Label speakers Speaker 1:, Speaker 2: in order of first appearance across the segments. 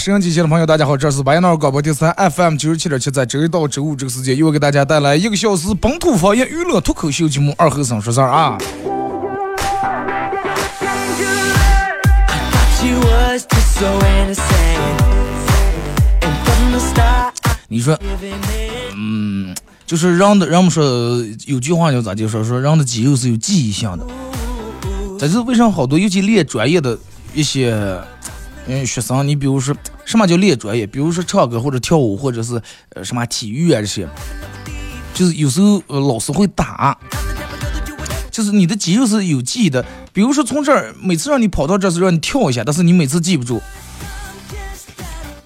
Speaker 1: 收音机前的朋友，大家好，这是白闹广播电视台 FM 九十七点七，在周一到周五这个时间，又给大家带来一个小时本土方言娱乐脱口秀节目《二和尚说事儿》啊。你说，嗯，就是人的，人们说有句话叫咋就说说人的肌肉是有记忆性的，这是为啥好多尤其练专业的一些。嗯，学生，你比如说什么叫练专业？比如说唱歌或者跳舞，或者是呃什么体育啊这些，就是有时候呃老师会打，就是你的肌肉是有记忆的。比如说从这儿每次让你跑到这儿是让你跳一下，但是你每次记不住，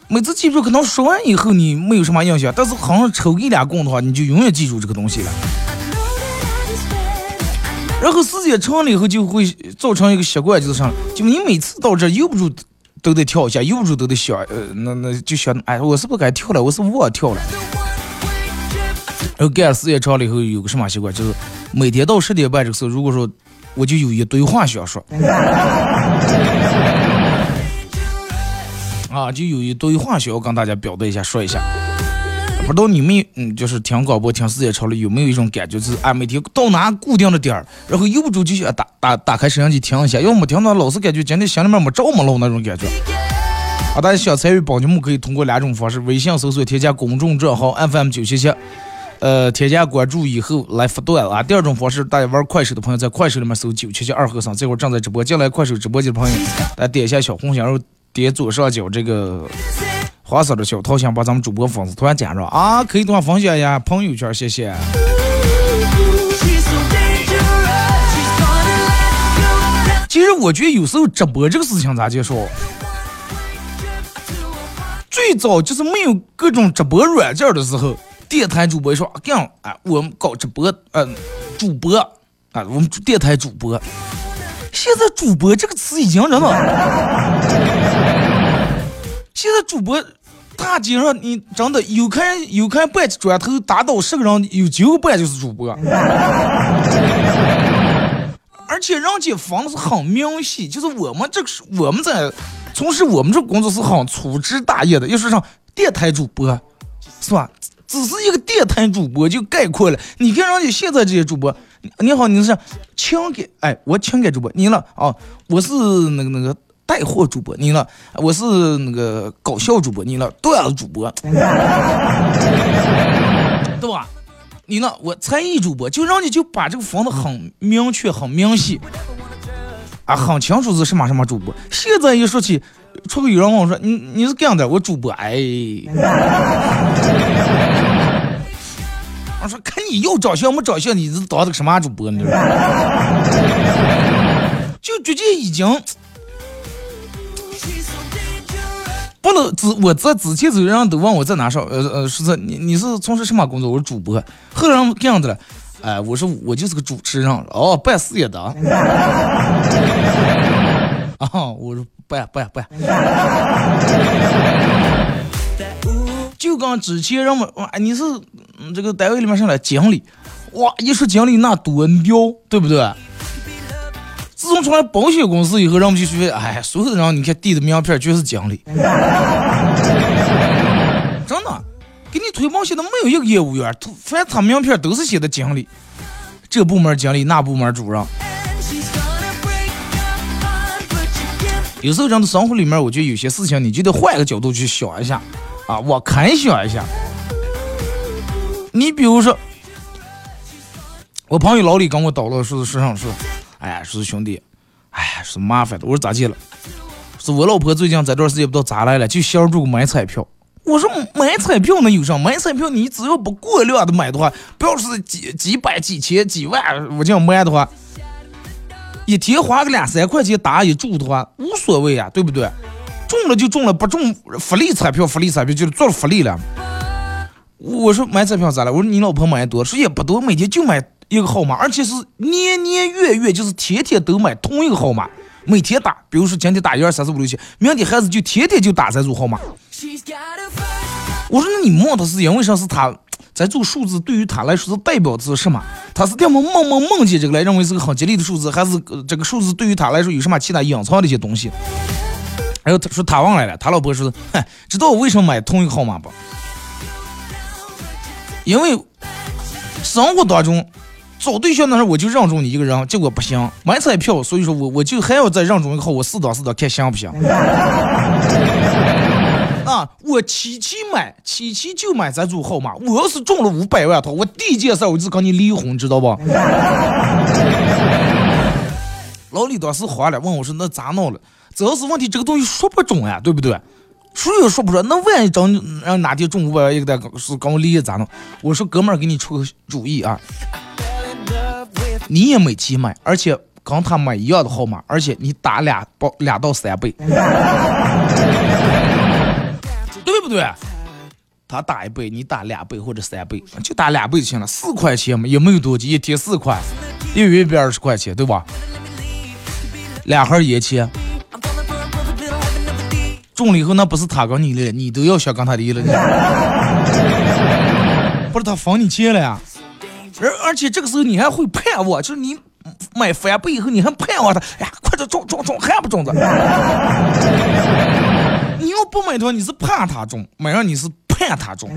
Speaker 1: 每次记不住，可能说完以后你没有什么印象，但是好像抽一两棍的话，你就永远记住这个东西了。然后时间长了以后就会造成一个习惯，就是啥，就你每次到这儿悠不住。都得跳一下，有住都得想，呃，那那就想，哎，我是不是该跳了？我是忘跳了。然后干时间长了以后，有个什么习惯，就是每天到十点半这个时候，如果说我就有一堆话想说，啊，就有一堆话想要跟大家表达一下，说一下。不知道你们，嗯，就是听广播听时间长了，有没有一种感觉，就是啊，每天到哪固定的点儿，然后悠不住就想打打打开摄像机听一下，要么听到老是感觉今天心里面没着么了那种感觉。啊，大家想参与帮节目，可以通过两种方式：微信搜索添加公众账号 FM 九七七，呃，添加关注以后来发段啊。第二种方式，大家玩快手的朋友在快手里面搜九七七二和尚，这会儿正在直播，进来快手直播间的朋友，大家点一下小红心，然后点左上角这个。黄色的小桃心，把咱们主播粉丝团加上啊，可以多分享呀，朋友圈，谢谢。其实我觉得有时候直播这个事情咋介绍？最早就是没有各种直播软件的时候，电台主播说这样啊，我们搞直播，嗯，主播啊，我们电台主播。现在主播这个词已经真的。现在主播大街上，你真的有看有看半砖头打倒十个人，有九个半就是主播。而且人家房子很明细，就是我们这个是我们在从事我们这工作是很粗枝大叶的。要说上电台主播，是吧？只是一个电台主播就概括了。你看人家现在这些主播，你好，你是情感，哎，我情感主播，你了啊？我是那个那个。带货主播你呢，我是那个搞笑主播你了，段子主播，对吧？你呢？我才艺主播，就让你就把这个分的很明确、很明细，啊，很清楚是什么什么主播。现在一说起，出个有人问我说：“你你是这样的？”我主播，哎，我说看你又长相没长相，你是当的什么主播呢？就直接已经。不能之我在之前，有人都问我在哪上，呃呃，说是你你是从事什么工作？我是主播。后来这样子了，哎，我说我就是个主持人。哦，办事业的。啊，我说办办办。就刚之前人们哇，你是这个单位里面上来经理，哇，一说经理那多牛，对不对？自从成了保险公司以后，让我们就觉得，哎，所有的人你看递的名片全是经理，真的，给你推保险的没有一个业务员，凡他名片都是写的经理，这部门经理，那部门主任。有时候人的生活里面，我觉得有些事情你就得换个角度去想一下啊，我看想一下。你比如说，我朋友老李跟我叨唠说是上说，哎呀，说是兄弟，哎呀，是麻烦的。我说咋地了？是我老婆最近这段时间不知道咋来了，就想着买彩票。我说买彩票能有啥？买彩票你只要不过量的买的话，不要是几几百、几千、几万，我这样买的话，一天花个两三块钱打一注的话，无所谓啊，对不对？中了就中了，不中福利彩票，福利彩票就是做福利了。我说买彩票咋了？我说你老婆买多，说也不多，每天就买一个号码，而且是年年月月，就是天天都买同一个号码，每天打。比如说今天打一二三四五六七，明天孩子就天天就打这组号码。我说那你梦的是因为啥？是他这组数字对于他来说是代表的是什么？他是这么梦梦梦见这个来认为是个很吉利的数字，还是这个数字对于他来说有什么其他隐藏的一些东西？然后他说他忘来了，他老婆说，哼，知道我为什么买同一个号码不？因为生活当中找对象那时候我就让中你一个人，结果不行，买彩票，所以说我我就还要再让中一个号，我试当试当看行不行？啊，我七七买，七七就买这组号码，我要是中了五百万套，我第一件事我就跟你离婚，知道不？老李当时慌了，问我说：“那咋弄了？主要是问题这个东西说不中呀，对不对？”说也说不准，那万一整让哪天中五百万一个单是跟我离咋弄？我说哥们儿给你出个主意啊，你也没钱买，而且跟他买一样的号码，而且你打俩包两到三倍，对不对？他打一倍，你打两倍或者三倍，就打两倍就行了，四块钱嘛，也没有多几，一天四块，一月一百二十块钱，对吧？两盒烟钱。中了以后，那不是他跟你的，你都要想跟他离了，不是他分你钱了呀？而而且这个时候你还会盼望，就是你买翻倍以后，你还盼望他，哎呀，快点中中中，还不中的。你要不买的话，你是怕他中；买上你是盼他中。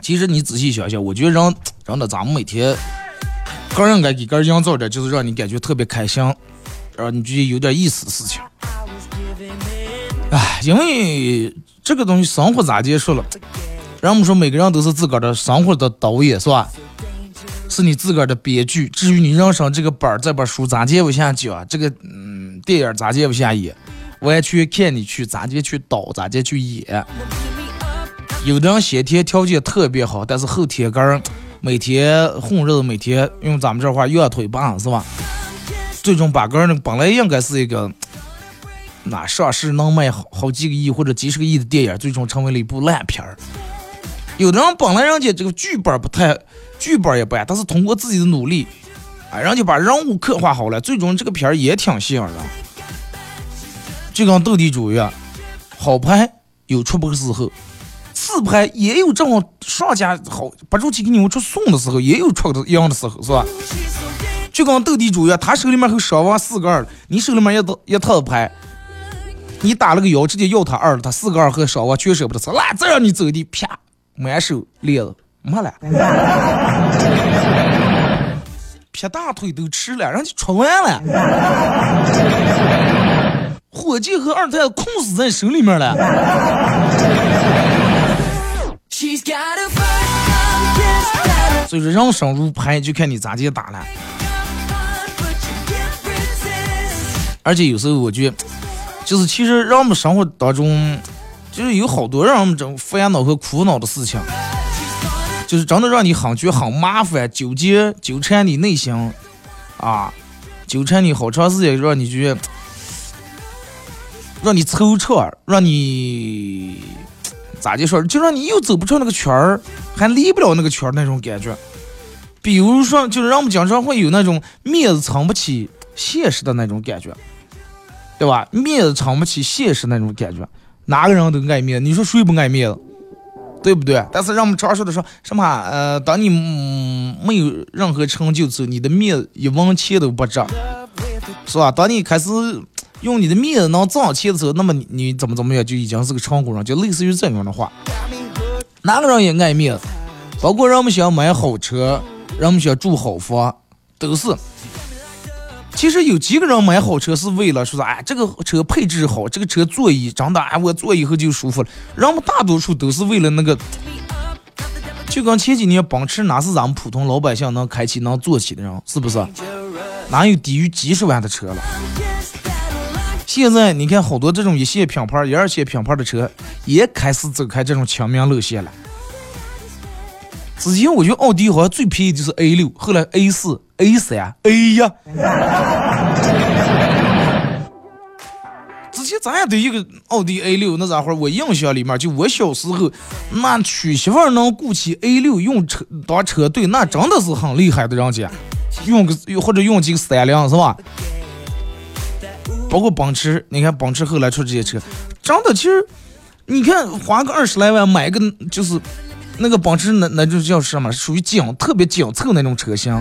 Speaker 1: 其实你仔细想想，我觉得人人的咱们每天。个人该给个人营造点，就是让你感觉特别开心，让你觉得有点意思的事情。哎，因为这个东西生活咋结束了？人们说每个人都是自个儿的生活的导演，是吧？是你自个儿的编剧。至于你人生这个本儿，这本书咋接不下讲，这个嗯电影咋接不下演，完全看你去咋接去导，咋接去演。有的人先天条件特别好，但是后天个人。每天混日子，每天用咱们这话压腿棒是吧？最终把个人本来应该是一个那上市能卖好好几个亿或者几十个亿的电影，最终成为了一部烂片儿。有的人本来人家这个剧本不太，剧本也不赖但是通过自己的努力，啊，人家把人物刻画好了，最终这个片儿也挺吸引人。就跟斗地主一样，好牌有出不的时候。次拍也有这种上家好不住气给你们出送的时候，也有出的一样的时候，是吧？就跟斗地主一样，他手里面有双王四个二，你手里面也套一套牌，你打了个幺，直接要他二了，他四个二和双王全舍不得吃，那再让你走的啪满手裂了，没了，撇大腿都吃了，人家出完了，伙计和二太控死在手里面了。所以说，人生如牌，就看你咋接打了。而且有时候我觉得，就是其实让我们生活当中，就是有好多让我们这种烦恼和苦恼的事情，就是真的让你很觉很麻烦、纠结、纠缠你内心啊，纠缠你好长时间，让你觉得，让你惆怅，让你。咋就说，就让你又走不出那个圈儿，还离不了那个圈儿那种感觉。比如说，就是让我们经常会有那种面子撑不起现实的那种感觉，对吧？面子撑不起现实那种感觉，哪个人都爱面子，你说谁不爱面子？对不对？但是让我们常说的说什么？呃，当你没有任何成就时，你的面子一分钱都不值，是吧？当你开始。用你的面子能挣钱的时候，那么你你怎么怎么样就已经是个成功人，就类似于这样的话。哪个人也爱面子，包括人们想买好车人们想住好房，都是。其实有几个人买好车是为了说啥？哎，这个车配置好，这个车座椅真的，哎，我坐以后就舒服了。人们大多数都是为了那个，就跟前几年奔驰哪是咱们普通老百姓能开起能坐起的人，是不是？哪有低于几十万的车了？现在你看好多这种一线品牌、一二线品牌的车也开始走开这种亲民路线了。之前我觉得奥迪好像最便宜就是 A 六，后来 A 四、A 三、A 呀。之前咱也得一个奥迪 A 六，那家伙我印象里面，就我小时候，那娶媳妇儿能雇起 A 六用车当车队，那真的是很厉害的人家。用个或者用几个三辆是吧？包括奔驰，你看奔驰后来出这些车，真的其实，你看花个二十来万买个就是。那个奔驰那那就叫什么？属于紧特别紧凑那种车型。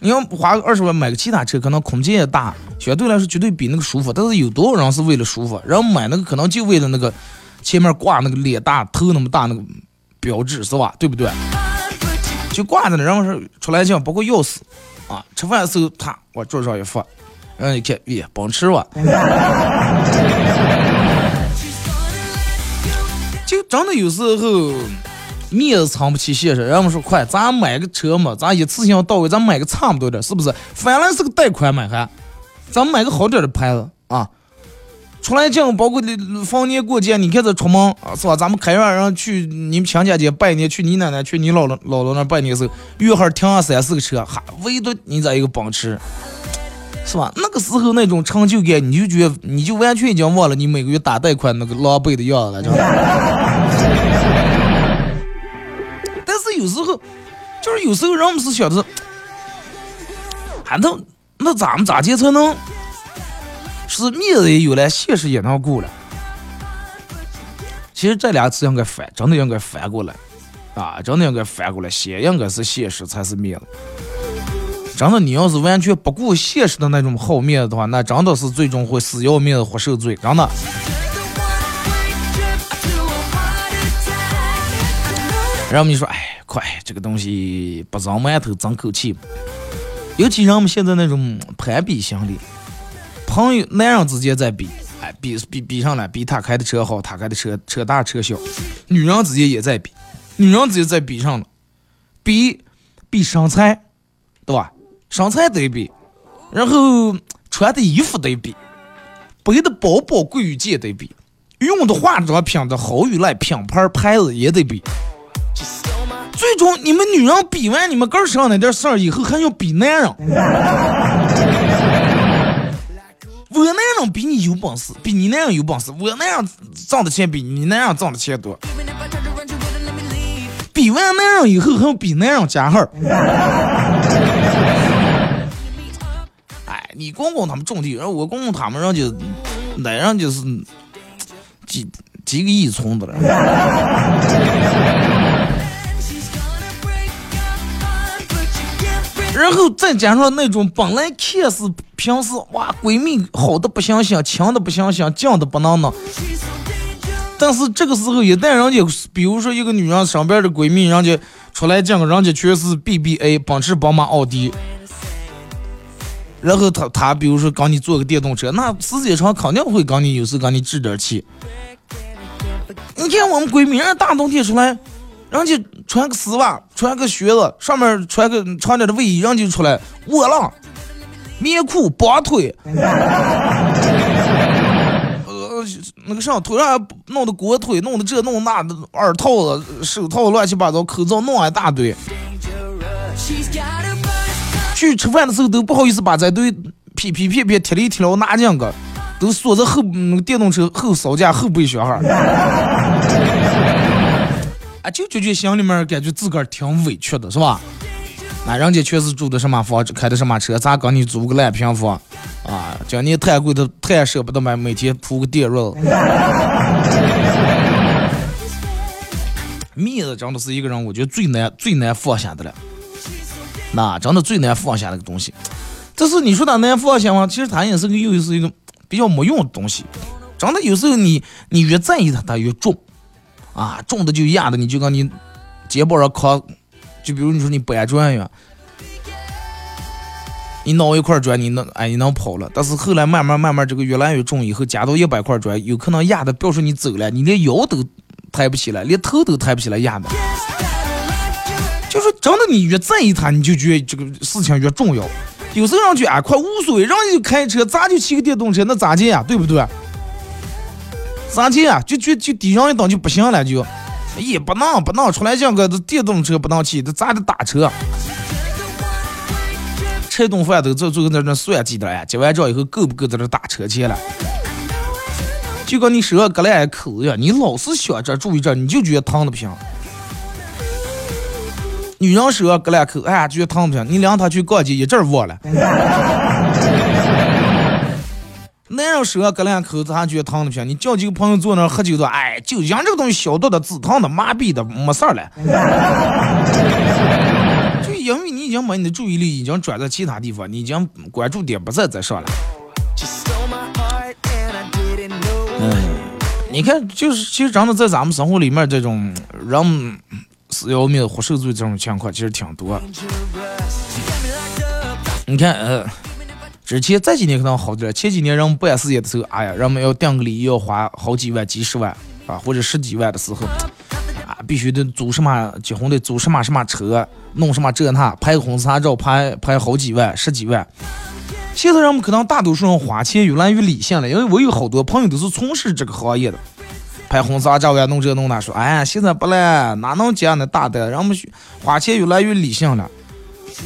Speaker 1: 你要花个二十万买个其他车，可能空间也大，相对来说绝对比那个舒服。但是有多少人是为了舒服？然后买那个可能就为了那个前面挂那个脸大、头那么大那个标志，是吧？对不对？就挂在那，然后是出来讲，包括钥匙啊，吃饭的时候他往桌上一放，然后一看，咦，奔驰吧。真的有时候面子撑不起现实，人们说快，咱买个车嘛，咱一次性到位，咱买个差不多的，是不是？反正是个贷款买还，咱买个好点的牌子啊。出来讲，包括你逢年过节，你看这出门，是吧？咱们开院让去你们亲家家拜年，去你奶奶、去你姥姥姥姥那拜年时候，约好停上三四个车，哈，唯独你这一个奔驰。是吧？那个时候那种成就感，你就觉得你就完全已经忘了你每个月打贷款那个狼狈的样子了，知道吧？但是有时候，就是有时候人们是想着，还能那咱们咋接才能，是面子也有了，现实也能过了。其实这俩词应该反，真的应该反过来啊！真的应该反过来，先应该是现实才是面子。真的，你要是完全不顾现实的那种好面子的话，那真的是最终会死要面子活受罪。真的。然后你说，哎，快，这个东西不争馒头争口气。尤其人们现在那种攀比心理，朋友男人之间在比，哎，比比比上来，比他开的车好，他开的车车大车小。女人之间也在比，女人之间在比上了，比比身材，对吧？身材得比，然后穿的衣服得比，背的包包贵与贱得比，用的化妆品的好与赖品牌牌子也得比。最终你们女人比完你们个儿上那点事儿以后，还要比男人。我男人比你有本事，比你男人有本事。我男人挣的钱比你男人挣的钱多。比完男人以后，还要比男人加号。你公公他们种地，然后我公公他们人就那人就是几几个亿存的了。然后再加上那种本来看似平时哇闺蜜好的不行行，亲的不行行，犟的不能能，但是这个时候一旦人家比如说一个女人身边的闺蜜，人家出来讲，人家全是 BBA，奔驰、宝马、奥迪。然后他他比如说刚你坐个电动车，那时间长肯定会跟你有时跟你置点气。你看我们闺蜜，人大冬天出来，人家穿个丝袜，穿个靴子，上面穿个长点的卫衣，人家就出来，我了，棉裤绑腿，呃，那个啥，头上弄的裹腿，弄的这弄那的，耳套子、手套乱七八糟，口罩弄一大堆。去吃饭的时候都不好意思把这堆皮皮片片、铁里铁了拿进个，都锁在后那个电动车后烧架后备箱哈。啊，就觉觉心里面感觉自个儿挺委屈的，是吧？那人家确实住的什么房，开的什么车，咋跟你租个烂平房？啊，叫你太贵的，太舍不得买，每天铺个电褥。面子真的是一个人，我觉得最难最难放下的了。那真的最难放下那个东西，这是你说他难放下吗？其实他也是个又是一个比较没用的东西。真的有时候你你越在意它，它越重啊，重的就压的你就跟你肩膀上扛就比如你说你搬砖呀，你弄一块砖，你能哎你能跑了，但是后来慢慢慢慢这个越来越重，以后加到一百块砖，有可能压的，不要说你走了，你连腰都抬不起来，连头都抬不起来压的。就是真的，你越在意它，你就觉得这个事情越重要。有时候让去啊，快无所谓，让你就开车，咱就骑个电动车，那咋的呀？对不对？咋的啊？就就就抵上一档就不行了，就，哎不能不能，出来讲个电动车不能骑，这咋的打车？吃顿饭都最最后在那算计的呀，结完账以后够不够在这打车去了？就跟你手上割了一口子呀，你老是想着注意这，你就觉得疼的不行。女人手上割两口，哎呀，觉得疼不行。你领她去逛街，一阵忘了。男人手上割两口，他觉得疼的不行。你叫几个朋友坐那喝酒的，哎，酒精这个东西消毒的、止疼的、麻痹的，没事儿了。就因为你已经把你的注意力已经转在其他地方，你已经关注点不在这上了。嗯，你看，就是其实真的在咱们生活里面这种人。死要命、活受罪这种情况其实挺多。你看，呃，之前这几年可能好点，前几年人们办事业的时候，哎呀，人们要订个礼要花好几万、几十万啊，或者十几万的时候，啊，必须得租什么结婚得租什么什么车，弄什么这那，拍个婚纱照拍拍好几万、十几万。现在人们可能大多数人花钱越来越理性了，因为我有好多朋友都是从事这个行业的。拍婚纱照呀，弄这弄那，说哎呀，现在不赖，哪能这样的大的？人们花钱越来越理性了。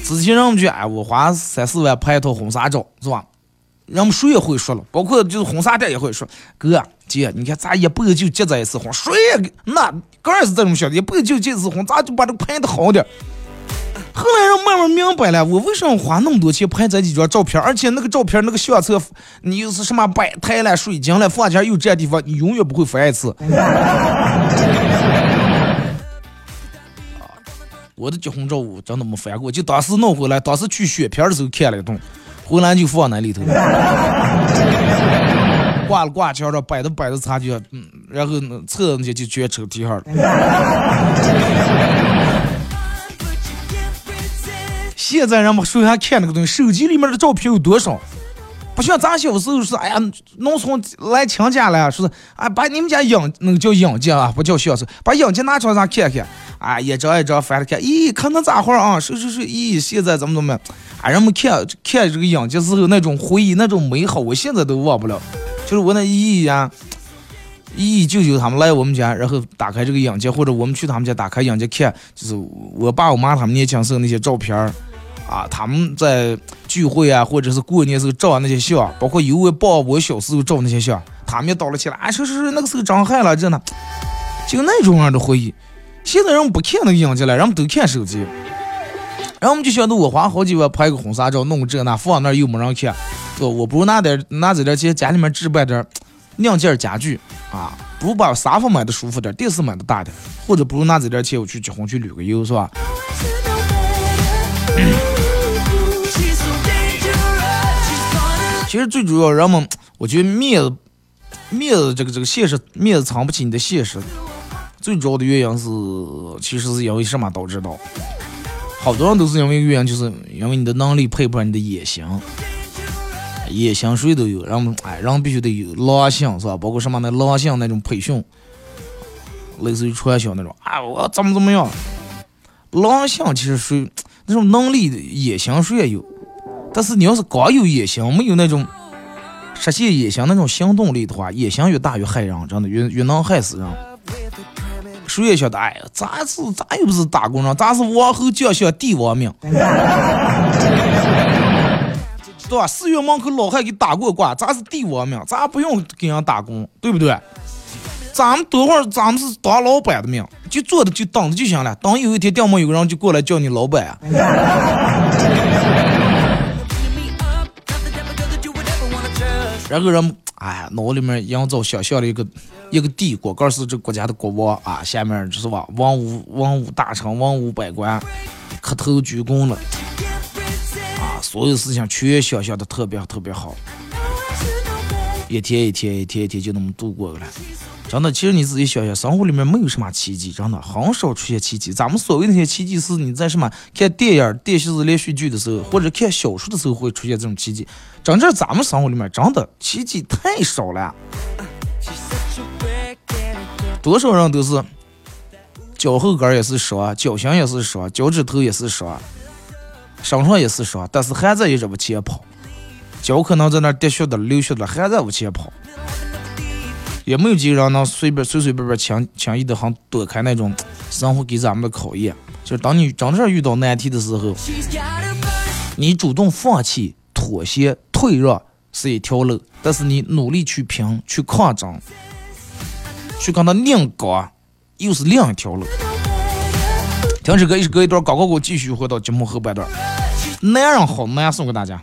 Speaker 1: 之前人们就哎，我花三四万拍一套婚纱照，是吧？人们谁也会说了，包括就是婚纱店也会说，哥姐，你看咱一辈子就结这一次婚，谁也那个人是这种想的，一辈子就结一次婚，咱就把这拍的好点。后来人慢慢明白了，我为什么花那么多钱拍这几张照片，而且那个照片那个相册，你又是什么摆台了、水晶了，放钱又占地方，你永远不会翻一次。我的结婚照我真的没翻过，就当时弄回来，当时去选片的时候看了一通，回来就放那里头，挂了挂墙上，摆都摆的差距，嗯，然后侧那些就全抽屉上了。现在人们首先看那个东西，手机里面的照片有多少？不像咱小时候是，哎呀，农村来亲家了，说是啊，把你们家养那个叫养家啊，不叫小时候，把养家拿出来咱看看，啊，一张一张翻着看，咦，看那咋会啊？是是是，咦，现在怎么怎么？啊，人们看看这个养家时候那种回忆，那种美好，我现在都忘不了。就是我那姨姨呀，姨姨舅舅他们来我们家，然后打开这个养家，或者我们去他们家打开养家看，就是我爸我妈他们年轻时候那些照片儿。啊，他们在聚会啊，或者是过年时候照那些相，包括有我抱我小时候照那些相，他们也到了起来，啊，是是是那个时候长害了，真的，就那种样的回忆。现在人不看那个样子了，人们都看手机，然后我们就晓得我花好几万拍个婚纱照，弄个这那放那又没人看，对我不如拿点拿这点钱家里面置办点亮件家具啊，不如把沙发买的舒服点，电视买的大点，或者不如拿这点钱我去结婚去旅个游，是吧？其实最主要，人们我觉得面子，面子这个这个现实，面子藏不起你的现实。最主要的原因是，其实是因为什么导致的？好多人都是因为原因，就是因为你的能力配不上你的野心。野心谁都有，人们哎，人必须得有狼性，是吧？包括什么那狼性那种培训，类似于传销那种啊，我怎么怎么样？狼性其实属于那种能力，野心谁也有。但是你要是光有野心，没有那种实现野心那种行动力的话，野心越大越害人，真的越越能害死人。谁也晓得，哎呀，咱是咱又不是打工人，咱是王侯将相帝王命，对吧？寺院门口老汉给打过卦，咱是帝王命，咱不用给人打工，对不对？咱们多会儿，咱们是当老板的命，就坐着就等着就行了。等有一天，掉毛有个人就过来叫你老板啊。然后人，哎，脑里面营造想象了一个一个帝国，告是这国家的国王啊，下面就是吧，文武文武大臣、文武百官磕头鞠躬了，啊，所有事情全想象的特别特别好。一天一天一天一天就那么度过了。真的，其实你自己想想，生活里面没有什么奇迹，真的很少出现奇迹。咱们所谓那些奇迹，是你在什么看电影、电视、连续剧的时候，或者看小说的时候会出现这种奇迹。真正咱们生活里面，真的奇迹太少了。多少人都是脚后跟也是伤，脚心也是伤，脚趾头也是伤，身上也是伤，但是还在一直往前跑。脚可能在那滴血的、流血的，还在往前跑。也没有几个人能随便随随便便轻轻易的很躲开那种生活给咱们的考验。就是当你真正遇到难题的时候，你主动放弃、妥协、退让是一条路，但是你努力去拼、去抗争、去跟他硬刚，又是另一条路。停止歌，一首歌一段，高高给我继续回到节目后半段。男人好难，送给大家。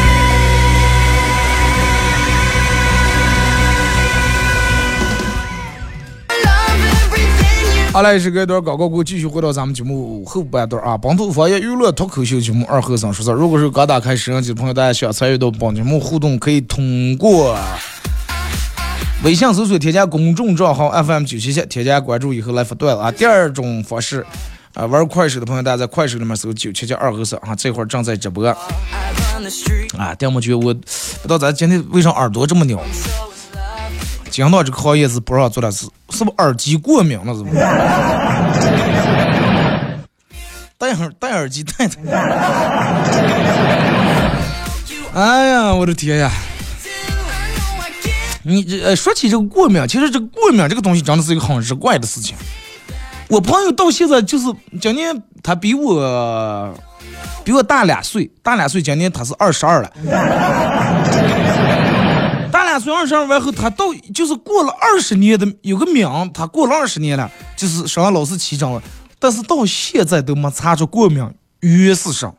Speaker 1: 好嘞，是隔一段广告过后，继续回到咱们节目后半段啊。本土方言娱乐脱口秀节目二后生说事如果是刚打开摄像机的朋友，大家想参与到本节目互动，可以通过微信搜索添加公众账号 FM 九七七，添加关注以后来发段子啊。第二种方式啊，玩快手的朋友，大家在快手里面搜九七七二后生啊，这会儿正在直播啊。电幕剧，我不知道咱今天为啥耳朵这么鸟。讲到这个行业是不让做的事，是不是耳机过敏了？是不是？戴耳戴耳机戴的。哎呀，我的天呀！你这，说起这个过敏，其实这个过敏这个东西真的是一个很奇怪的事情。我朋友到现在就是今年他比我比我大两岁，大两岁，今年他是二十二了。虽然上完后，他到就是过了二十年的有个名，他过了二十年了，就是上老师起诊了，但是到现在都没查出过敏源是啥，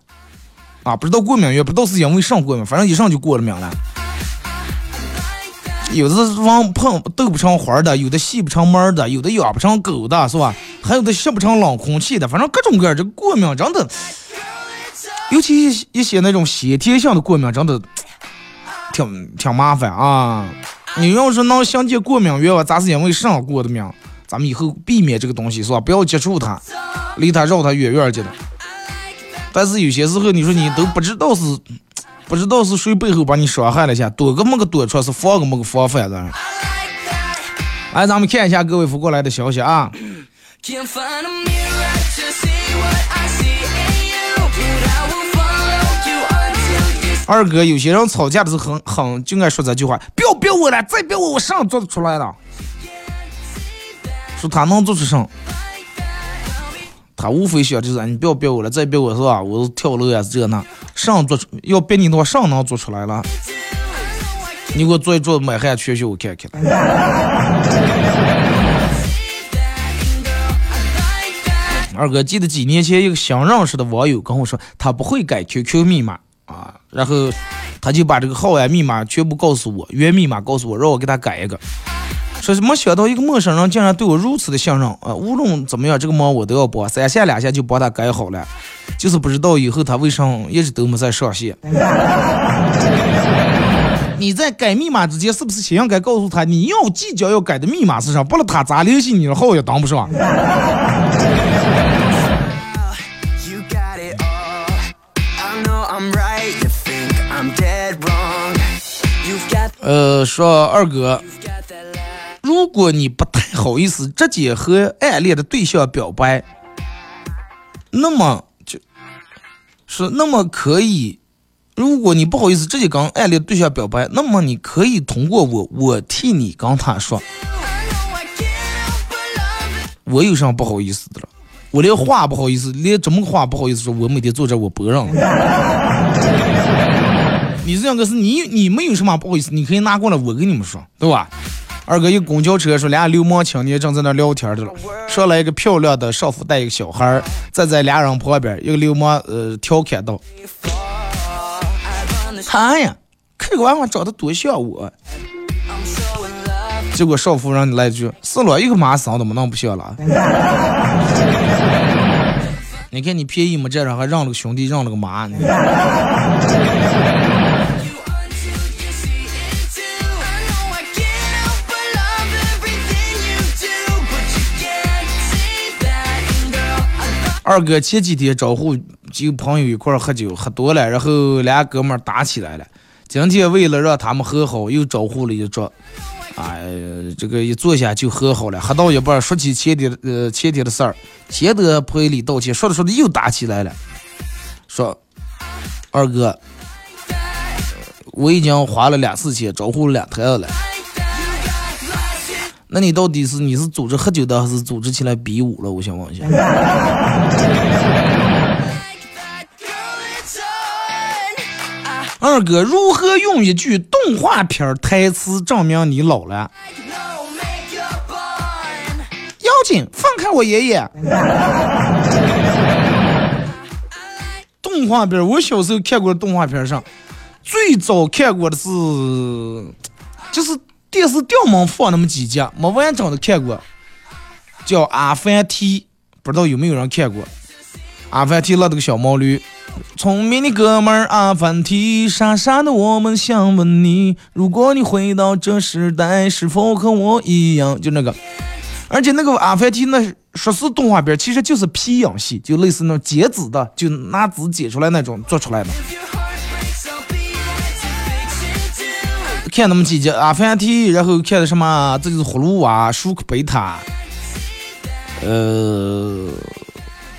Speaker 1: 啊，不知道过敏源，不知道是因为啥过敏，反正一上就过了敏了。有的是往碰斗不成花的，有的细不成门的，有的养不成狗的，是吧？还有的吸不成冷空气的，反正各种各样这过敏真的，尤其一些那种先天性的过敏真的。挺挺麻烦啊！你要是能想见过敏源，咱是因为啥过的敏？咱们以后避免这个东西是吧？不要接触它，离它绕它远远去的。但是有些时候，你说你都不知道是不知道是谁背后把你伤害了下，躲个么个躲出是防个么个防范的。来，咱们看一下各位发过来的消息啊。二哥，有些人吵架的时候很很就爱说这句话，不要逼我了，再逼我，我啥做得出来了？说他能做出什？他无非想就是你不要逼我了，再逼我是吧？我跳楼呀，这那上做出要逼你的话，上能做出来了？你给我做一做满汉全席，我看看。二哥记得几年前一个新认识的网友跟我说，他不会改 QQ 密码啊，然后他就把这个号呀密码全部告诉我，原密码告诉我，让我给他改一个。说是没想到一个陌生人竟然对我如此的信任啊！无论怎么样，这个忙我都要帮，三下两下就帮他改好了。就是不知道以后他为什么一直都没再上线。你在改密码之前，是不是先应该告诉他你要即将要改的密码是啥？不然他咋联系你的号也当不上。呃，说二哥，如果你不太好意思直接和暗恋的对象表白，那么就是那么可以。如果你不好意思直接跟暗恋对象表白，那么你可以通过我，我替你跟他说。我有啥不好意思的了？我连话不好意思，连这么个话不好意思说。我每天坐这我不让。你这样个是你你们有什么不好意思？你可以拿过来，我跟你们说，对吧？二哥一公交车说，俩流氓青年正在那聊天的了，上来一个漂亮的少妇带一个小孩儿，站在俩人旁边，一个流氓呃调侃道：“看呀，看这个娃娃长得多像我。”结果少妇让你来一句：“是了，一个马嗓子么能不像了？”你看你便宜没占上，还让了个兄弟，让了个妈呢。二哥前几天招呼几个朋友一块儿喝酒，喝多了，然后俩哥们儿打起来了。今天为了让他们和好，又招呼了一桌。哎，这个一坐下就和好了。喝到一半，说起前天呃前天的事儿，先得赔礼道歉，说着说着又打起来了。说二哥，我已经花了两次钱，招呼了两台了。那你到底是你是组织喝酒的，还是组织起来比武了？我想问一下。二哥，如何用一句动画片台词证明你老了？妖精，放开我爷爷！动画片，我小时候看过的动画片上，最早看过的是，就是电视掉门放那么几集，没完整的看过，叫《阿凡提》，不知道有没有人看过？阿凡提那这个小毛驴，聪明的哥们儿阿凡提，傻傻的我们想问你，如果你回到这时代，是否和我一样？就那个，而且那个阿凡提那说是动画片，其实就是皮影戏，就类似那种剪纸的，就拿纸剪出来那种做出来的。看那么几集阿凡提，然后看的什么？这就是葫芦娃、舒克贝塔，呃。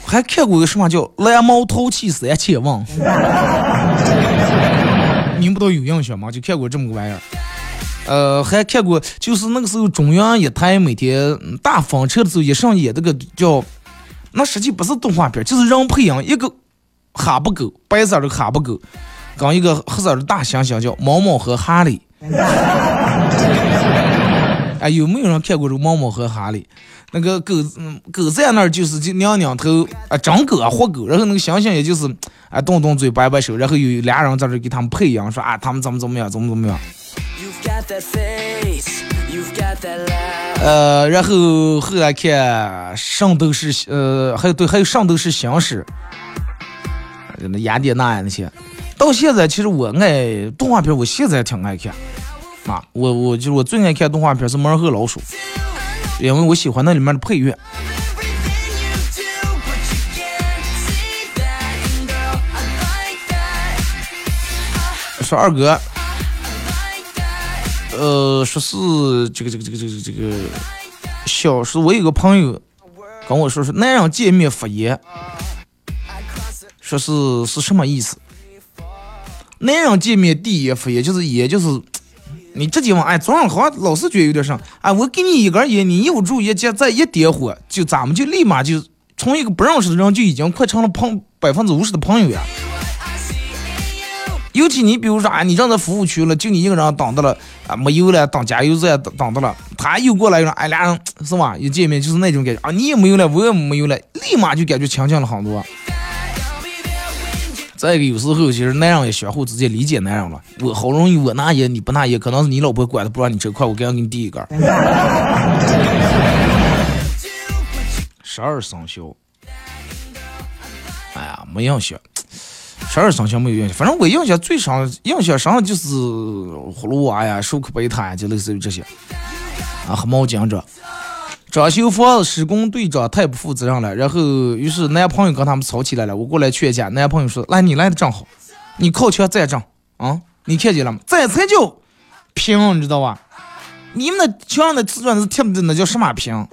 Speaker 1: 还看过个什么叫《蓝猫淘气三千问》，你们不都有印象吗？就看过这么个玩意儿。呃，还看过，就是那个时候中央一台每天大风车的时候，一上演这个叫，那实际不是动画片，就是人配音一个哈巴狗，白色的哈巴狗，跟一个黑色的大猩猩叫毛毛和哈利。哎，有没有人看过这个猫猫和哈利？那个狗，嗯，狗在那儿就是就娘娘头啊，长狗啊，活狗，然后那个猩猩也就是啊，动动嘴，摆摆手，然后有俩人在这给他们配音，说啊，他们怎么怎么样，怎么怎么样。呃，然后后来看《圣斗士》，呃，还有对，还有《圣斗士星矢》，那雅典娜呀那些，到现在其实我爱动画片，我现在挺爱看。啊，我我就是我最爱看动画片是《猫和老鼠》，因为我喜欢那里面的配乐。说二哥，呃，说是这个这个这个这个这个小时候我有个朋友跟我说是男人见面发言，说是是什么意思？男人见面第一发言就是也就是。你直接问，哎，早上好像，老是觉得有点啥，哎，我给你一根烟，你一住一接再一点火，就咱们就立马就从一个不认识的人就已经快成了朋百分之五十的朋友呀。尤其你比如说啊，你站在服务区了，就你一个人挡着了啊，没油了，当加油站挡挡着了，他又过来说，哎，俩人 是吧？一见面就是那种感觉啊，你也没有了，我也没有了，立马就感觉亲近了很多。再一个，有时候其实男人也相互之间理解男人了。我好容易我拿烟，你不拿烟，可能是你老婆管的不让你抽快，我赶紧给你递一根儿。十二生肖，哎呀，没印象。十二生肖没有印象，反正我印象最深，印象深的就是葫芦娃呀、舒克贝塔呀，就类似于这些。啊，黑猫警长，装修房子施工队长太不负责任了，然后于是男朋友跟他们吵起来了，我过来劝架，男朋友说：“来，你来的正好，你靠墙站正啊，你看见了吗？这才叫平，你知道吧？你们那墙的瓷砖是贴的，那叫什么平？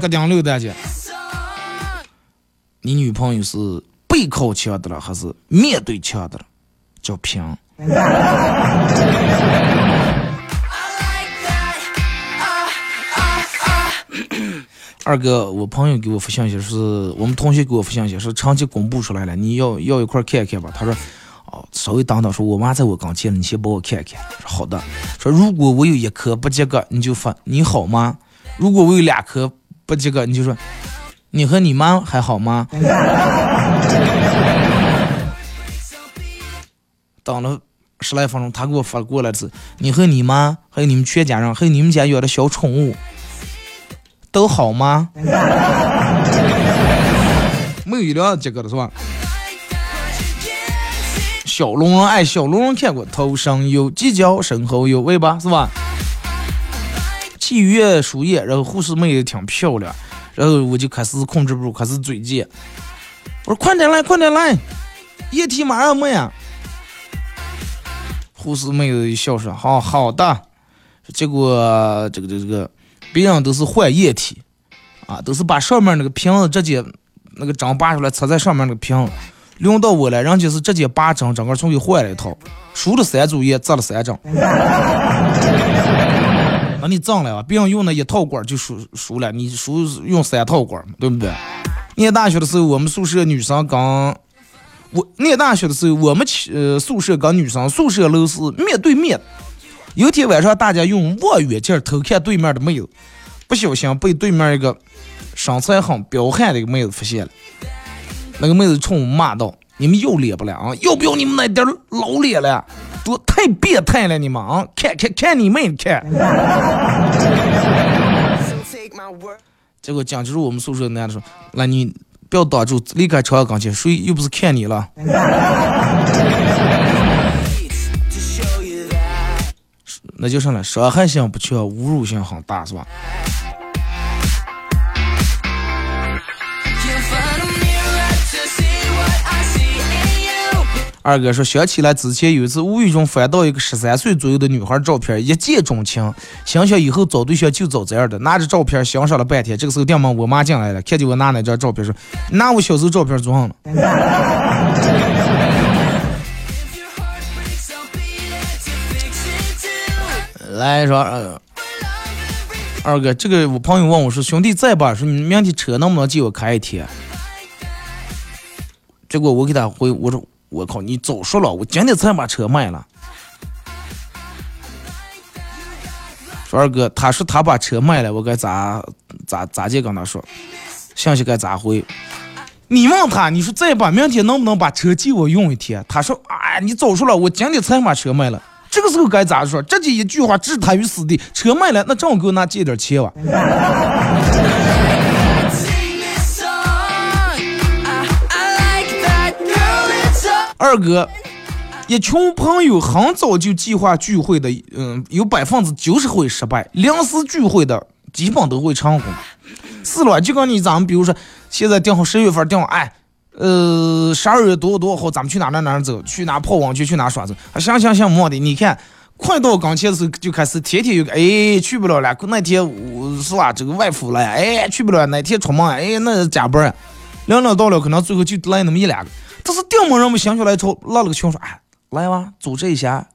Speaker 1: 个顶六大姐。”你女朋友是背靠墙的了，还是面对墙的了？叫平。二哥，我朋友给我发信息，是我们同学给我发信息，说成绩公布出来了，你要要一块看一看吧。他说，哦，稍微等等，说我妈在我跟前，你先帮我看一看。说好的。说如果我有一科不及格，你就发你好吗？如果我有两科不及格，你就说。你和你妈还好吗？等了十来分钟，他给我发过来是：你和你妈还有你们全家人，还有你们家养的小宠物都好吗？没有一辆及格的是吧？小龙人爱小龙人看过，头上有犄角，身后有尾巴是吧？七月输液，然后护士妹也挺漂亮。然后我就开始控制不住，开始嘴贱。我说快点来，快点来，液体马上没呀。护士妹子一笑说：“好好的。”结果这个这个这个，别人都是换液体啊，都是把上面那个瓶子直接那个针拔出来插在上面那个瓶，轮到我了，人家是直接拔针，整个重新换了一套，输了三组液，扎了三针。那你脏了啊，别人用那一套管就输输了，你输用三套管嘛，对不对？念大学的时候，我们宿舍女生跟我念大学的时候，我们呃宿舍跟女生宿舍楼是面对面。有天晚上，大家用望远镜偷看对面的妹子，不小心被对面一个身材很彪悍的一个妹子发现了。那个妹子冲我骂道：“你们要脸不了啊？要不要你们那点老脸了？”多太变态了，你们啊！看看看你妹看！结果讲就是我们宿舍男的说：“那你不要挡住，离开车跟前，谁又不是看你了？”那就上来，伤害性不强，侮辱性很大，是吧？二哥说，想起来之前有一次无意中翻到一个十三岁左右的女孩照片，一见钟情，想想以后找对象就找这样的。拿着照片欣赏了半天，这个时候电门我妈进来了，看见我拿那张照片说：“拿我小时候照片做上了。”来说，二哥，这个我朋友问我说：“兄弟在吧？说你明天车能不能借我开一天？”结果我给他回我说。我靠！你早说了，我今天才把车卖了。说二哥，他说他把车卖了，我该咋咋咋接跟他说？信息该咋回？你问他，你说再把明天能不能把车借我用一天？他说，哎，你早说了，我今天才把车卖了。这个时候该咋说？直接一句话置他于死地。车卖了，那正好给我拿借点钱吧。二哥，一群朋友很早就计划聚会的，嗯，有百分之九十会失败。临时聚会的基本都会成功。是了，就跟你咱们，比如说现在定好十月份定好，哎，呃，十二月多少多少号咱们去哪哪哪走，去哪泡温泉，去哪耍子。行行行，没问题。你看，快到跟前的时候就开始天天有个，哎，去不了了。那天我是吧，这个外父来，哎，去不了。哪天出门，哎，那加班。两两到了，可能最后就来那么一两个。但是顶么人们想起来之后，拉了个群说：“哎，来吧，组织一下，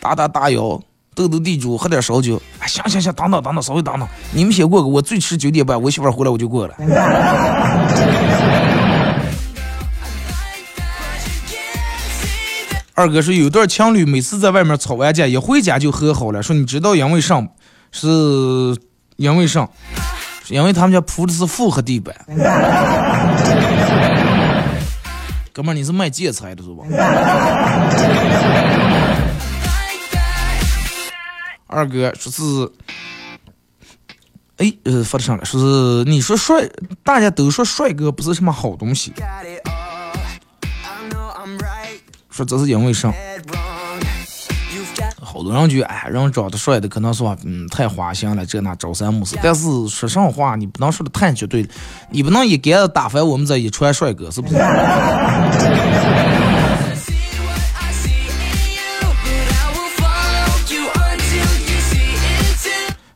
Speaker 1: 打打打腰，斗斗地主，喝点烧酒。哎，行行行，等等等等，稍微等等，你们先过个，我最迟九点半，我媳妇回来我就过了。二哥说有对情侣每次在外面吵完架，一回家就和好了。说你知道因为啥？是因为啥？因为他们家铺的是复合地板。哥们儿，你是卖建材的是吧？二哥说是，哎，呃，发的上来说是，你说帅，大家都说帅哥不是什么好东西，说这是因为啥好多人觉得，哎，人长得帅的可能说，嗯，太花心了，这那朝三暮四。但是说上话，你不能说的太绝对，你不能一竿子打翻我们这一船帅哥，是不是？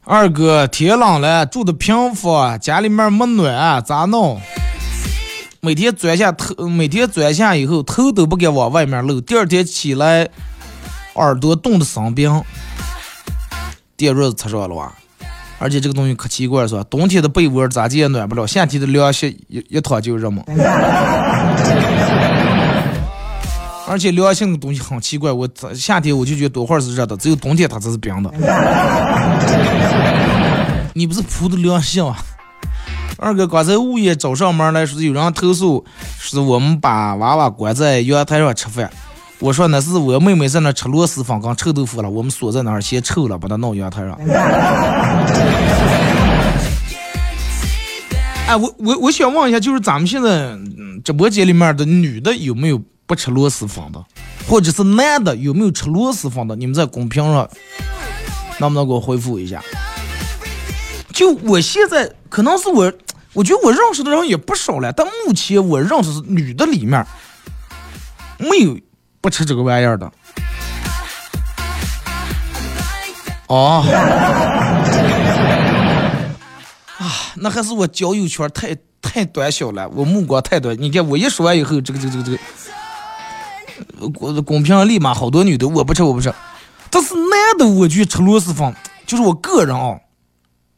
Speaker 1: 二哥，天冷了，住的平房，家里面没暖，咋弄？每天钻下头，每天钻下以后，头都不敢往外面露，第二天起来，耳朵冻得生病，电褥子插上了哇！而且这个东西可奇怪是吧？冬天的被窝咋地也暖不了，夏天的凉席一一躺就热嘛。而且凉性的东西很奇怪，我夏天我就觉得多会儿是热的，只有冬天它才是冰的。你不是铺的凉席吗？二哥刚才物业找上门来说，有人投诉是我们把娃娃关在阳台上吃饭。我说那是我妹妹在那吃螺蛳粉跟臭豆腐了，我们锁在那儿嫌臭了，把它弄阳台上。哎，我我我想问一下，就是咱们现在嗯直播间里面的女的有没有不吃螺蛳粉的，或者是男的有没有吃螺蛳粉的？你们在公屏上能不能给我回复一下？就我现在可能是我，我觉得我认识的人也不少了，但目前我认识是女的里面没有不吃这个玩意儿的。哦，啊，那还是我交友圈太太短小了，我目光太短。你看我一说完以后，这个这个这个这个，公公屏上立马好多女的我不吃我不吃，但是男的我去吃螺蛳粉，就是我个人啊，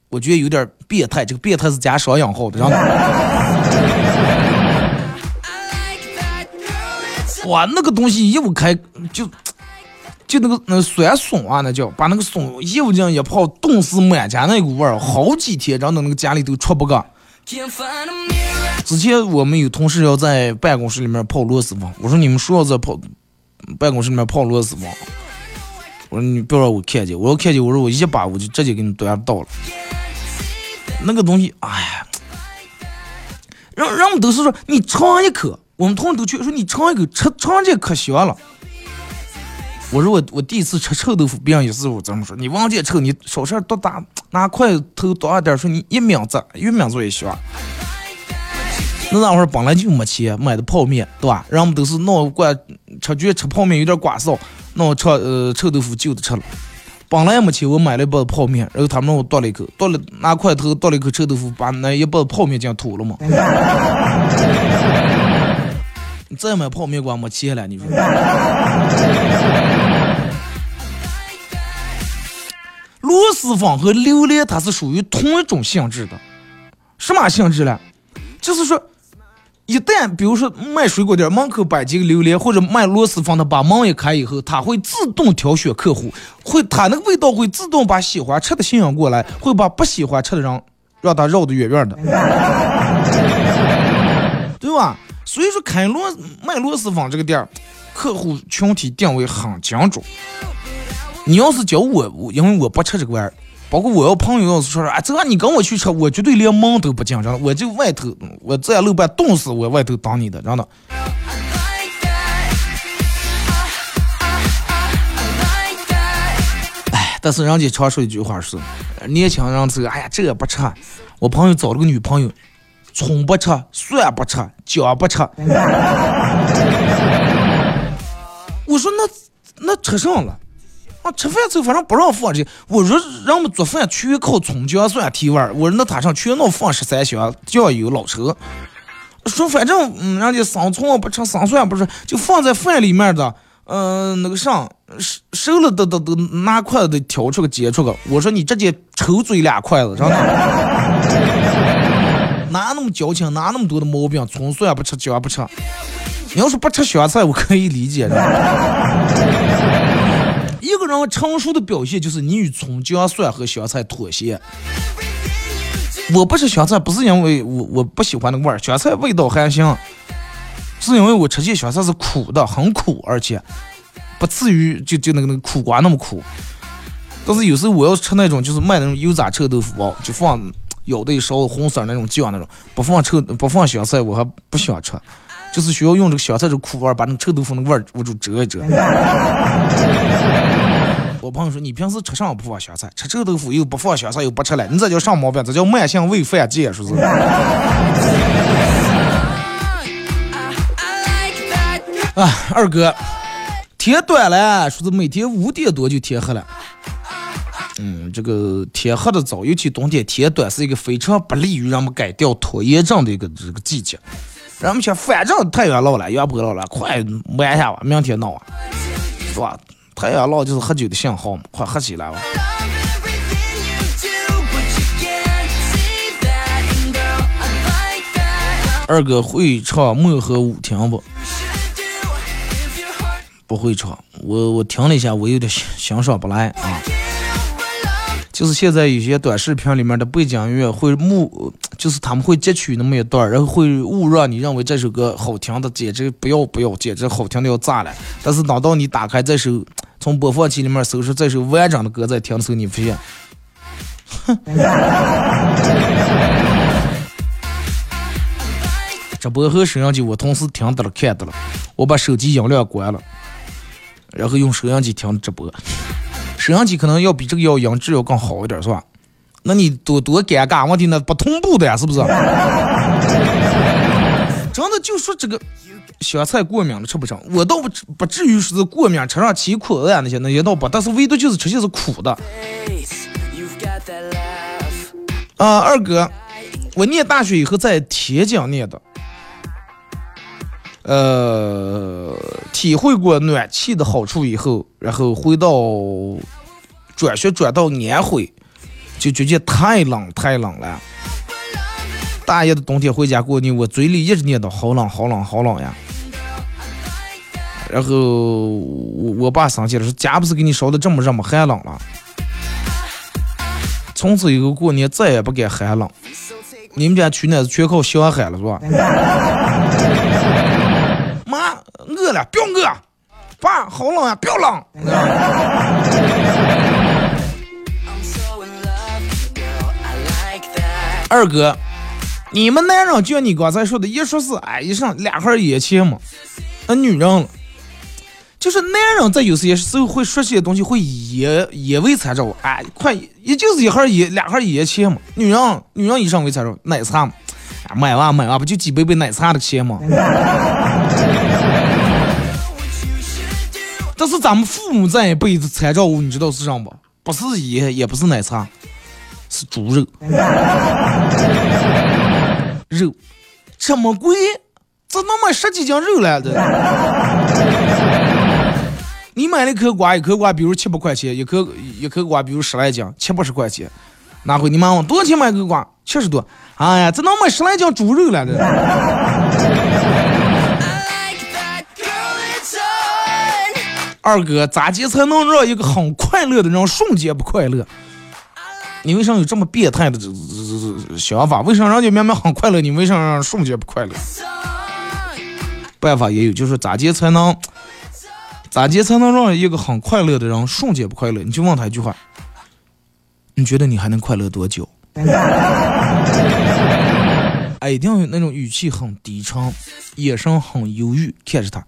Speaker 1: 我觉得有点变态。这个变态是加双引号的，然后。哇，那个东西一捂开就就那个那酸笋啊，那叫把那个笋一不进一泡，冻死满家那股味儿，好几天，然后那个家里都出不干。之前我们有同事要在办公室里面泡螺蛳粉，我说你们说要在泡办公室里面泡螺蛳粉，你不要让我看见，我要看见，我说我一把我就直接给你端倒了。那个东西，哎呀，人人们都是说你尝一口，我们同事都去说你尝一口，吃尝这可香了。我说我我第一次吃臭豆腐，别人也是我这么说，你忘记臭，你手上多大拿筷头多大点，说你一抿子，一抿子也香。那那会儿本来就没钱买的泡面，对吧？人们都是弄罐吃觉吃泡面有点刮臊，那我吃呃臭豆腐就着吃了。本来也没钱，我买了一包泡面，然后他们让我剁了一口，剁了拿筷头剁了一口臭豆腐，把那一包泡面酱吐了嘛。你再买泡面馆没钱了，你说？螺蛳粉和榴莲它是属于同一种性质的，什么性质呢？就是说，一旦比如说卖水果店门口摆几个榴莲，或者卖螺蛳粉的把门一开以后，他会自动挑选客户，会他那个味道会自动把喜欢吃的吸引过来，会把不喜欢吃的人让他绕得远远的，对吧？所以说开螺卖螺蛳粉这个店儿，客户群体定位很精准。你要是叫我，我因为我不吃这个玩意儿，包括我要朋友要是说说，啊，这你跟我去吃，我绝对连门都不进，真的，我就外头，我在路边冻死我外头等你的，真的。哎，但是人家常说一句话是，年轻人这个，哎呀，这个不吃。我朋友找了个女朋友，葱不吃，蒜不吃，姜不吃。我说那那吃上了。吃饭时候反正不让放这，我说让我们做饭全靠葱姜蒜提味儿，我说那他上全弄放十三香，酱油老抽。说反正嗯，人家生葱不吃，生蒜不吃，就放在饭里面的，嗯、那个上收了都都都拿筷子得挑出个接出个。我说你直接抽嘴俩筷子，真的，哪那么矫情，哪那么多的毛病，葱蒜不吃，姜不吃。你要是不吃香菜，我可以理解的。一个人成熟的表现就是你与葱姜蒜和香菜妥协。我不吃香菜，不是因为我我不喜欢那个味儿，香菜味道还行，是因为我吃起香菜是苦的，很苦，而且不至于就就那个那个苦瓜那么苦。但是有时候我要吃那种就是卖那种油炸臭豆腐包，就放舀的一勺红色那种酱那种，不放臭不放香菜，我还不喜欢吃，就是需要用这个香菜这苦味儿把那个臭豆腐那个味儿我就遮一遮。我朋友说你平时吃啥不放香菜，吃臭豆腐又不放香菜又不吃了，你这叫啥毛病？这叫慢性胃犯戒，说是。啊，二哥，天短了，说是每天五点多就天黑了。嗯，这个天黑的早，尤其冬天天短，是一个非常不利于人们改掉拖延症的一个这个季节。人们想，反正太阳落了，阳不落了，快玩一下吧，明天闹啊，是吧？太阳落就是喝酒的信号嘛，快喝起来吧。二哥会唱《漠河舞厅》不？不会唱，我我听了一下，我有点欣赏不来啊。就是现在有些短视频里面的背景音乐会目，就是他们会截取那么一段，然后会误让你认为这首歌好听的，简直不要不要，简直好听的要炸了。但是等到你打开这首，从播放器里面搜出这首完整的歌再听的时候，你发现，哼，直播和摄像机我同时听到了看到了，我把手机音量关了，然后用摄像机听直播。摄像机可能要比这个要音质要更好一点，是吧？那你多多尴尬，问题那不同步的呀，是不是？真的就说这个香菜过敏了吃不成，我倒不不至于说是过敏吃上起苦啊那些那些倒不，但是唯独就是吃些是苦的。啊，二哥，我念大学以后在天津念的，呃，体会过暖气的好处以后，然后回到。转学转到安徽，就觉得太冷太冷了。大爷的冬天回家过年，我嘴里一直念叨好冷好冷好冷呀。然后我我爸生气了，说家不是给你烧的这么热吗？寒冷了。从此以后过年再也不敢寒冷。你们家取暖是全靠小喊了是吧？妈饿了，不要饿。爸好冷呀，不要冷。二哥，你们男人就像你刚才说的，一说是哎一上俩孩眼前嘛，那女人就是男人在有些时候会说些东西会也也为参照，哎，快也就是一盒眼俩盒眼前嘛，女人女人以上为参照，奶茶嘛，买完买完不就几杯杯奶茶的钱嘛？但是咱们父母这一辈子参照物，你知道是什么不？不是盐，也不是奶茶。是猪肉，肉这么贵，这能买十几斤肉来的？你买了一颗瓜，一颗瓜比如七八块钱，一颗一颗瓜比如十来斤，七八十块钱，拿回你妈问多少钱买个瓜？七十多。哎呀，这能买十来斤猪肉来的？二哥，咋接才能让一个很快乐的人瞬间不快乐？你为啥有这么变态的这这这想法？为啥人家明明很快乐，你为啥让瞬间不快乐？办法也有，就是咋接才能咋接才能让一个很快乐的人瞬间不快乐？你就问他一句话：你觉得你还能快乐多久？哎，一定要有那种语气很低沉，眼神很忧郁，看着他。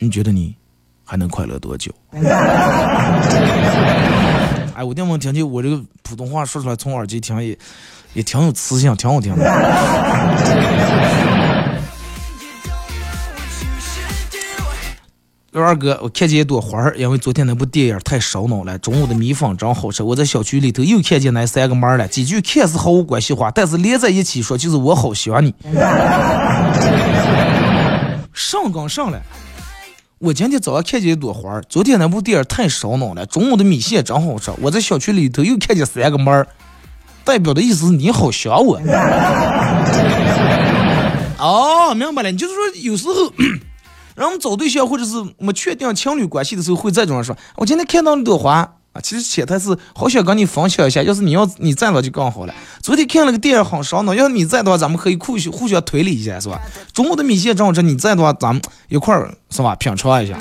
Speaker 1: 你觉得你还能快乐多久？哎，我电话听见我这个普通话说出来，从耳机听也也挺有磁性，挺好听的。二哥，我看见一朵花儿，因为昨天那部电影太烧脑了。中午的米粉真好吃。我在小区里头又看见那三个妹了，几句看似毫无关系话，但是连在一起说就是我好想你。上纲上来。我今天早上看见一朵花儿，昨天那部电影太烧脑了。中午的米线真好吃，我在小区里头又看见三个妹儿，代表的意思是你好想我。哦，明白了，你就是说有时候。人们找对象或者是没确定情侣关系的时候，会这种说：“我今天看到一朵花啊，其实潜台词好想跟你分享一下，要是你要你在了就更好了。昨天看了个电影很烧脑，要是你在的话，咱们可以互相互相推理一下，是吧？中午的米线正好吃，你在的话，咱们一块儿是吧？品尝一下。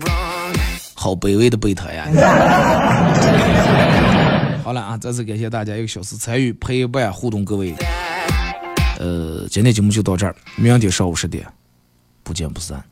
Speaker 2: wrong.
Speaker 1: 好卑微的备胎呀！好了啊，再次感谢大家一个小时参与陪伴互动，各位。呃，今天节目就到这儿，明天上午十点不见不散。